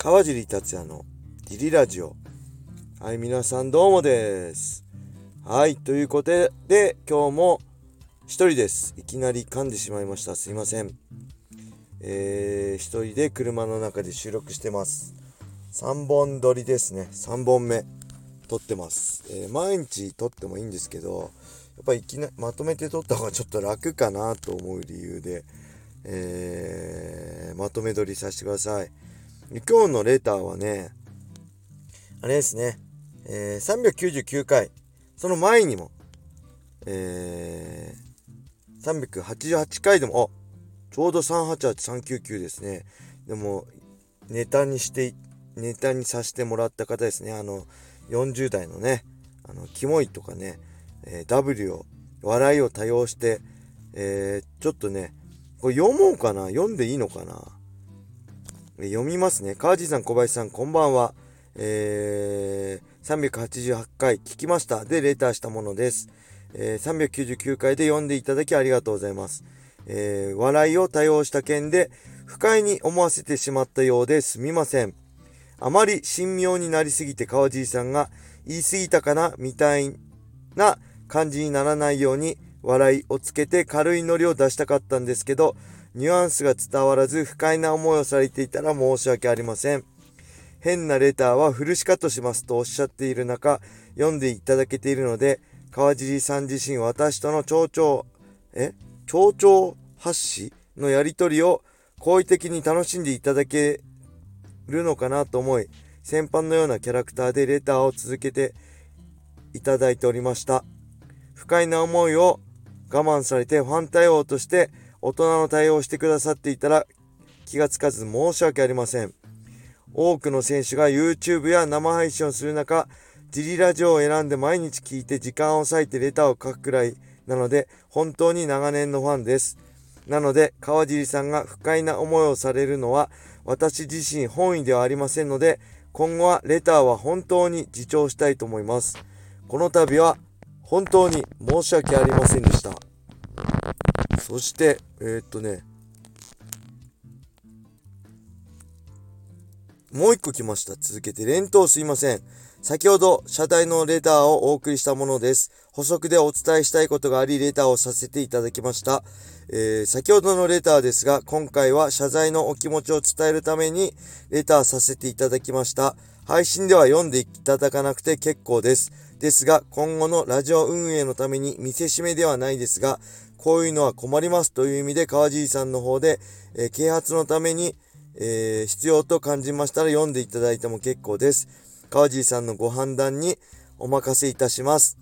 川尻達也のディリラジオ。はい、皆さんどうもです。はい、ということで、今日も一人です。いきなり噛んでしまいました。すいません。えー、一人で車の中で収録してます。3本撮りですね。3本目撮ってます。えー、毎日撮ってもいいんですけど、やっぱいきなまとめて撮った方がちょっと楽かなと思う理由で、えー、まとめ撮りさせてください。今日のレターはね、あれですね、えー、399回、その前にも、えー、388回でも、あ、ちょうど388399ですね。でも、ネタにして、ネタにさせてもらった方ですね。あの、40代のね、あの、キモいとかね、えー、W を、笑いを多用して、えー、ちょっとね、これ読もうかな？読んでいいのかな？読みますね。川地さん、小林さん、こんばんは。えー、388回聞きました。で、レターしたものです。えー、399回で読んでいただきありがとうございます。えー、笑いを多用した件で、不快に思わせてしまったようですみません。あまり神妙になりすぎて川地さんが言い過ぎたかなみたいな感じにならないように笑いをつけて軽いノリを出したかったんですけど、ニュアンスが伝わらず不快な思いをされていたら申し訳ありません。変なレターはフルシカットしますとおっしゃっている中、読んでいただけているので、川尻さん自身私との蝶々、え？蝶々発信のやりとりを好意的に楽しんでいただけるのかなと思い、先般のようなキャラクターでレターを続けていただいておりました。不快な思いを我慢されてファン対応として大人の対応をしてくださっていたら気がつかず申し訳ありません。多くの選手が YouTube や生配信をする中、ジリラジオを選んで毎日聞いて時間を割いてレターを書くくらいなので、本当に長年のファンです。なので、川尻さんが不快な思いをされるのは、私自身本意ではありませんので、今後はレターは本当に自重したいと思います。この度は本当に申し訳ありませんでした。そして、えー、っとね、もう一個来ました。続けて、連投すいません。先ほど、謝罪のレターをお送りしたものです。補足でお伝えしたいことがあり、レターをさせていただきました。えー、先ほどのレターですが、今回は謝罪のお気持ちを伝えるために、レターさせていただきました。配信では読んでいただかなくて結構です。ですが、今後のラジオ運営のために見せしめではないですが、こういうのは困りますという意味で川尻さんの方で、えー、啓発のために、えー、必要と感じましたら読んでいただいても結構です。川尻さんのご判断にお任せいたします。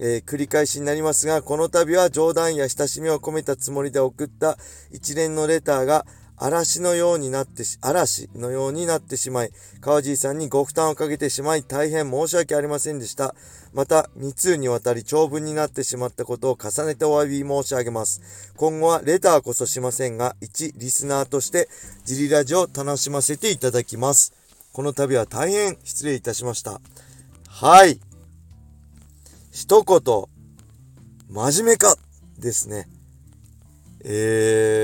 えー、繰り返しになりますが、この度は冗談や親しみを込めたつもりで送った一連のレターが嵐のようになってし、嵐のようになってしまい、川尻さんにご負担をかけてしまい、大変申し訳ありませんでした。また、2通にわたり長文になってしまったことを重ねてお詫び申し上げます。今後はレターこそしませんが、一リスナーとして、ジリラジを楽しませていただきます。この度は大変失礼いたしました。はい。一言、真面目かですね。えー、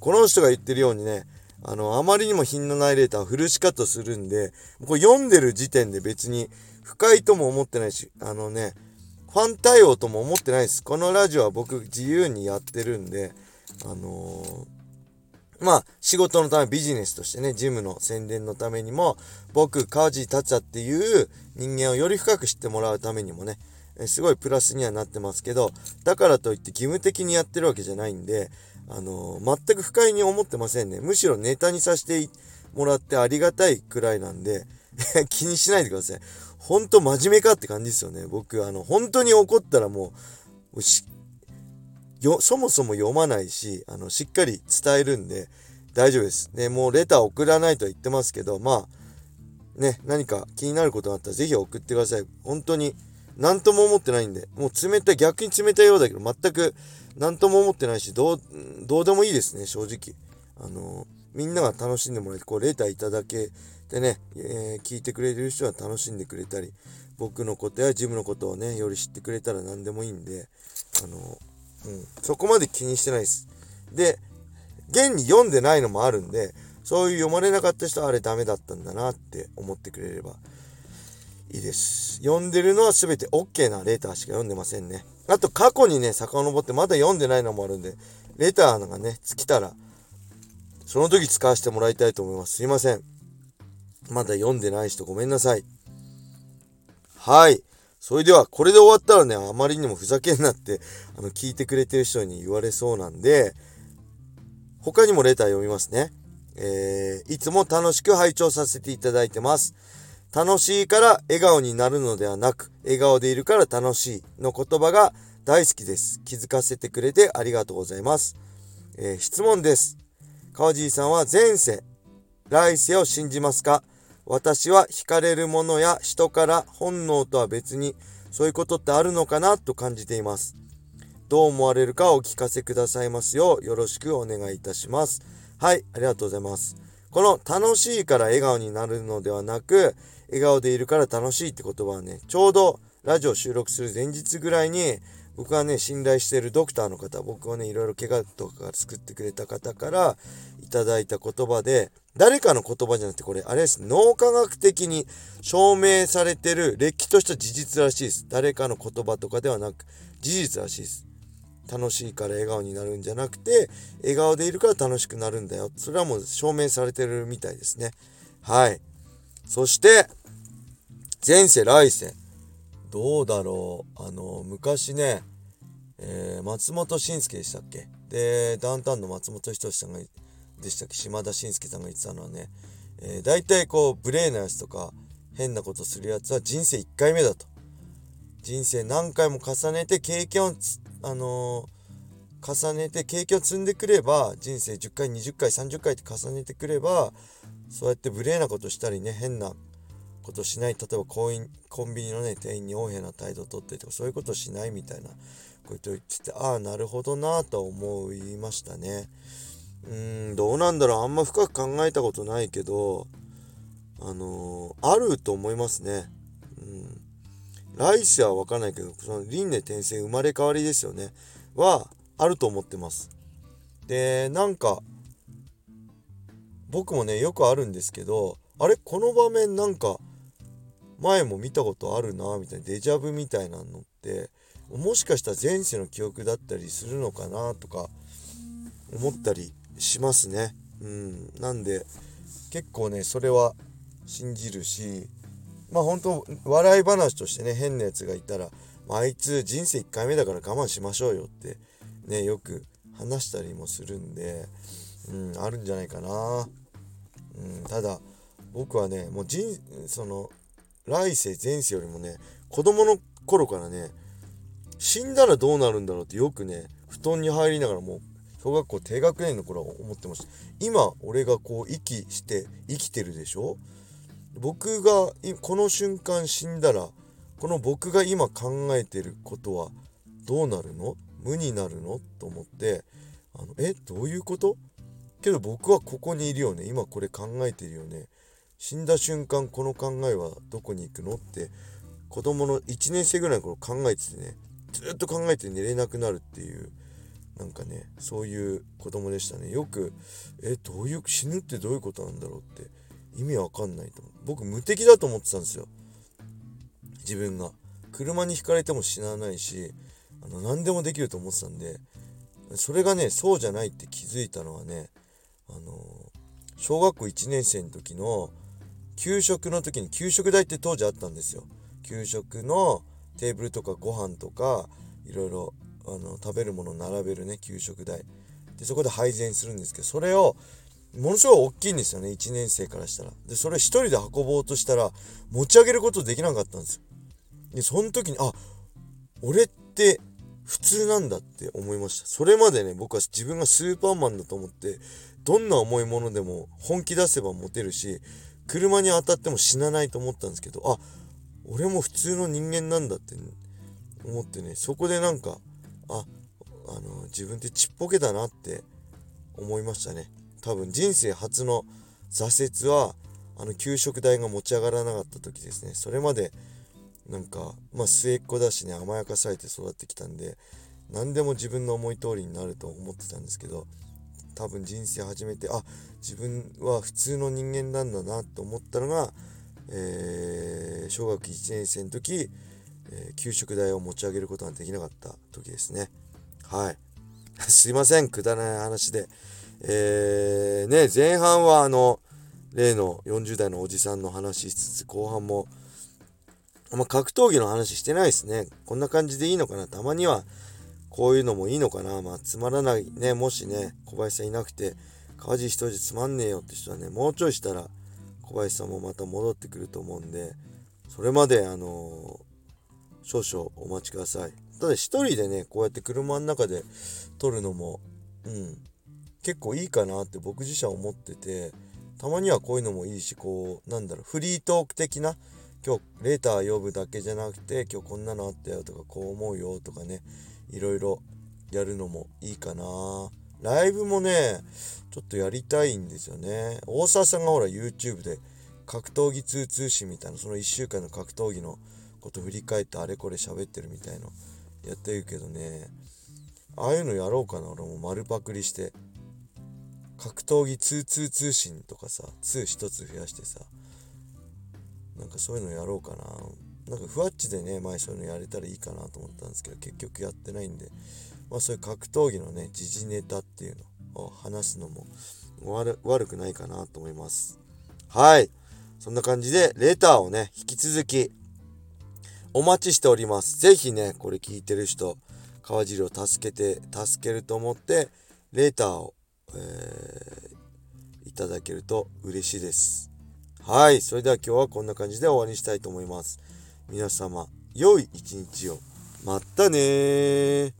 この人が言ってるようにね、あの、あまりにも品のないレーターフルシカットするんで、これ読んでる時点で別に不快とも思ってないし、あのね、ファン対応とも思ってないです。このラジオは僕自由にやってるんで、あのー、まあ、仕事のためビジネスとしてね、ジムの宣伝のためにも、僕、川地達也っていう人間をより深く知ってもらうためにもね、すごいプラスにはなってますけど、だからといって義務的にやってるわけじゃないんで、あの、全く不快に思ってませんね。むしろネタにさせてもらってありがたいくらいなんで、気にしないでください。ほんと真面目かって感じですよね。僕、あの、本当に怒ったらもう、よ、そもそも読まないし、あの、しっかり伝えるんで、大丈夫です。ね、もうレター送らないとは言ってますけど、まあ、ね、何か気になることがあったらぜひ送ってください。本当に、何とも思ってないんで、もう冷たい、逆に冷たいようだけど、全く何とも思ってないし、どう、どうでもいいですね、正直。あのみんなが楽しんでもらえて、こう、レターいただけてね、えー、聞いてくれる人は楽しんでくれたり、僕のことやジムのことをね、より知ってくれたら何でもいいんで、あのうん、そこまで気にしてないです。で、現に読んでないのもあるんで、そういう読まれなかった人はあれダメだったんだなって思ってくれればいいです。読んでるのは全て OK なレーターしか読んでませんね。あと過去にね、遡ってまだ読んでないのもあるんで、レターがね、尽きたら、その時使わせてもらいたいと思います。すいません。まだ読んでない人ごめんなさい。はい。それでは、これで終わったらね、あまりにもふざけんなって、あの、聞いてくれてる人に言われそうなんで、他にもレター読みますね。えー、いつも楽しく拝聴させていただいてます。楽しいから笑顔になるのではなく、笑顔でいるから楽しいの言葉が大好きです。気づかせてくれてありがとうございます。えー、質問です。川尻さんは前世、来世を信じますか？私は惹かれるものや人から本能とは別にそういうことってあるのかなと感じています。どう思われるかお聞かせくださいますようよろしくお願いいたします。はい、ありがとうございます。この楽しいから笑顔になるのではなく、笑顔でいるから楽しいって言葉はね、ちょうどラジオ収録する前日ぐらいに、僕がね、信頼しているドクターの方、僕をね、いろいろ怪我とか作ってくれた方からいただいた言葉で、誰かの言葉じゃなくて、これ、あれです。脳科学的に証明されてる、れっきとした事実らしいです。誰かの言葉とかではなく、事実らしいです。楽しいから笑顔になるんじゃなくて、笑顔でいるから楽しくなるんだよ。それはもう証明されてるみたいですね。はい。そして、前世来世。どうだろう。あの、昔ね、えー、松本慎介でしたっけ？で、ダウンタウンの松本人志さんが、でしたっけ？島田紳介さんが言ってたのはね、えー、大体こう、無礼なやつとか、変なことするやつは人生1回目だと。人生何回も重ねて経験をあのー、重ねて経験を積んでくれば人生10回20回30回って重ねてくればそうやって無礼なことしたりね変なことしない例えばコインコンビニのね店員に横柄な態度をとってとかそういうことしないみたいなこと言っててああなるほどなと思いましたね。うんどうなんだろう。あんま深く考えたことないけどあのー、あると思いますね。うん。来世は分かんないけどその輪廻転生生まれ変わりですよね。はあると思ってます。でなんか僕もねよくあるんですけどあれこの場面なんか前も見たことあるなみたいなデジャブみたいなのってもしかしたら前世の記憶だったりするのかなとか思ったりしますね。うん、なんで結構ねそれは信じるしまあ本当笑い話としてね変なやつがいたら、まあ、いつ人生1回目だから我慢しましょうよってねよく話したりもするんで、うん、あるんじゃないかな。うん、ただ僕はねもう人その来世前世よりもね子供の頃からね死んだらどうなるんだろうってよくね布団に入りながらもう小学校低学年の頃は思ってました今俺がこう息して生きてるでしょ？僕がこの瞬間死んだらこの僕が今考えてることはどうなるの？無になるの？と思ってあのえ？どういうこと？けど僕はここにいるよね。今これ考えてるよね。死んだ瞬間この考えはどこに行くの？って子供の1年生ぐらいの頃考えててねずっと考えて寝れなくなるっていうなんかねそういう子供でしたね。よくえ？どういう死ぬってどういうことなんだろうって意味わかんないと思う。僕無敵だと思ってたんですよ。自分が。車にひかれても死なないしあの何でもできると思ってたんでそれがねそうじゃないって気づいたのはねあの小学校1年生の時の給食の時に給食代って当時あったんですよ。給食のテーブルとかご飯とかいろいろあの食べるものを並べるね給食代。でそこで配膳するんですけどそれをものすごい大きいんですよね1年生からしたら。でそれ一人で運ぼうとしたら持ち上げることできなかったんですよ。でその時にあ俺って普通なんだって思いました。それまでね僕は自分がスーパーマンだと思ってどんな重いものでも本気出せば持てるし車に当たっても死なないと思ったんですけどあ俺も普通の人間なんだって思ってねそこでなんかああの自分ってちっぽけだなって思いましたね。多分人生初の挫折はあの給食代が持ち上がらなかった時ですね。それまでなんかまあ末っ子だしね甘やかされて育ってきたんで何でも自分の思い通りになると思ってたんですけど多分人生初めてあ自分は普通の人間なんだなと思ったのが、えー、小学1年生の時、えー、給食代を持ち上げることができなかった時ですね。はい。すいませんくだらない話で。えー、ね前半はあの例の40代のおじさんの話しつつ後半もあんま格闘技の話してないですね。こんな感じでいいのかな。たまにはこういうのもいいのかな。まあつまらないね。もしね小林さんいなくて川地一人じつまんねえよって人はねもうちょいしたら小林さんもまた戻ってくると思うんでそれまであのー、少々お待ちください。ただ一人でねこうやって車の中で撮るのもうん。結構いいかなって僕自身は思っててたまにはこういうのもいいしこうなんだろうフリートーク的な今日レーター読むだけじゃなくて今日こんなのあったよとかこう思うよとかねいろいろやるのもいいかな。ライブもねちょっとやりたいんですよね。大沢さんがほら YouTube で格闘技通通信みたいなその1週間の格闘技のこと振り返ってあれこれ喋ってるみたいのやってるけどねああいうのやろうかな俺も丸パクリして。格闘技通通通信とかさ2一つ増やしてさなんかそういうのやろうかな。なんかふわっちでね前そういうのやれたらいいかなと思ったんですけど結局やってないんでまあそういう格闘技のね時事ネタっていうのを話すのも悪くないかなと思います。はい。そんな感じでレターをね引き続きお待ちしております。是非ねこれ聞いてる人川尻を助けて助けると思ってレターをえー、いただけると嬉しいです。はい。それでは今日はこんな感じで終わりにしたいと思います。皆様、良い一日を。またね